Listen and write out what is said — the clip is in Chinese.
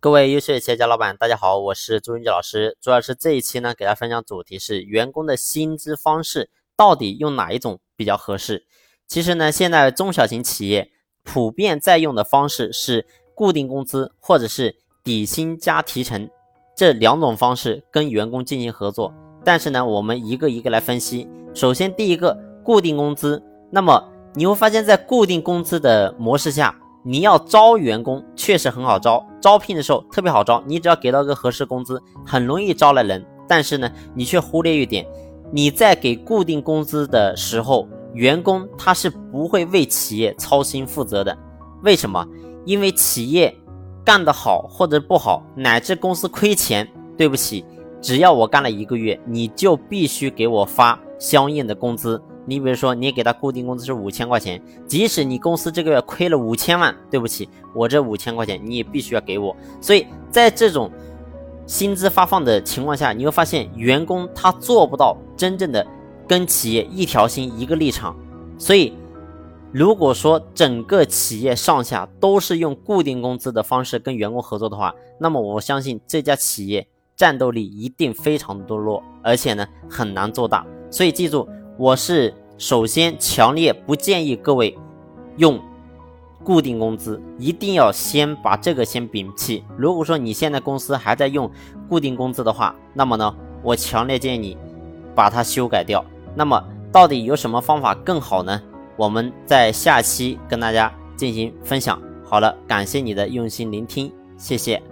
各位优秀的企业家老板，大家好，我是朱云杰老师。朱老师这一期呢，给大家分享主题是员工的薪资方式到底用哪一种比较合适？其实呢，现在中小型企业普遍在用的方式是固定工资或者是底薪加提成这两种方式跟员工进行合作。但是呢，我们一个一个来分析。首先，第一个固定工资，那么你会发现在固定工资的模式下。你要招员工确实很好招，招聘的时候特别好招，你只要给到个合适工资，很容易招来人。但是呢，你却忽略一点，你在给固定工资的时候，员工他是不会为企业操心负责的。为什么？因为企业干得好或者不好，乃至公司亏钱，对不起，只要我干了一个月，你就必须给我发相应的工资。你比如说，你给他固定工资是五千块钱，即使你公司这个月亏了五千万，对不起，我这五千块钱你也必须要给我。所以在这种薪资发放的情况下，你会发现员工他做不到真正的跟企业一条心一个立场。所以，如果说整个企业上下都是用固定工资的方式跟员工合作的话，那么我相信这家企业战斗力一定非常的弱，而且呢很难做大。所以记住。我是首先强烈不建议各位用固定工资，一定要先把这个先摒弃。如果说你现在公司还在用固定工资的话，那么呢，我强烈建议你把它修改掉。那么到底有什么方法更好呢？我们在下期跟大家进行分享。好了，感谢你的用心聆听，谢谢。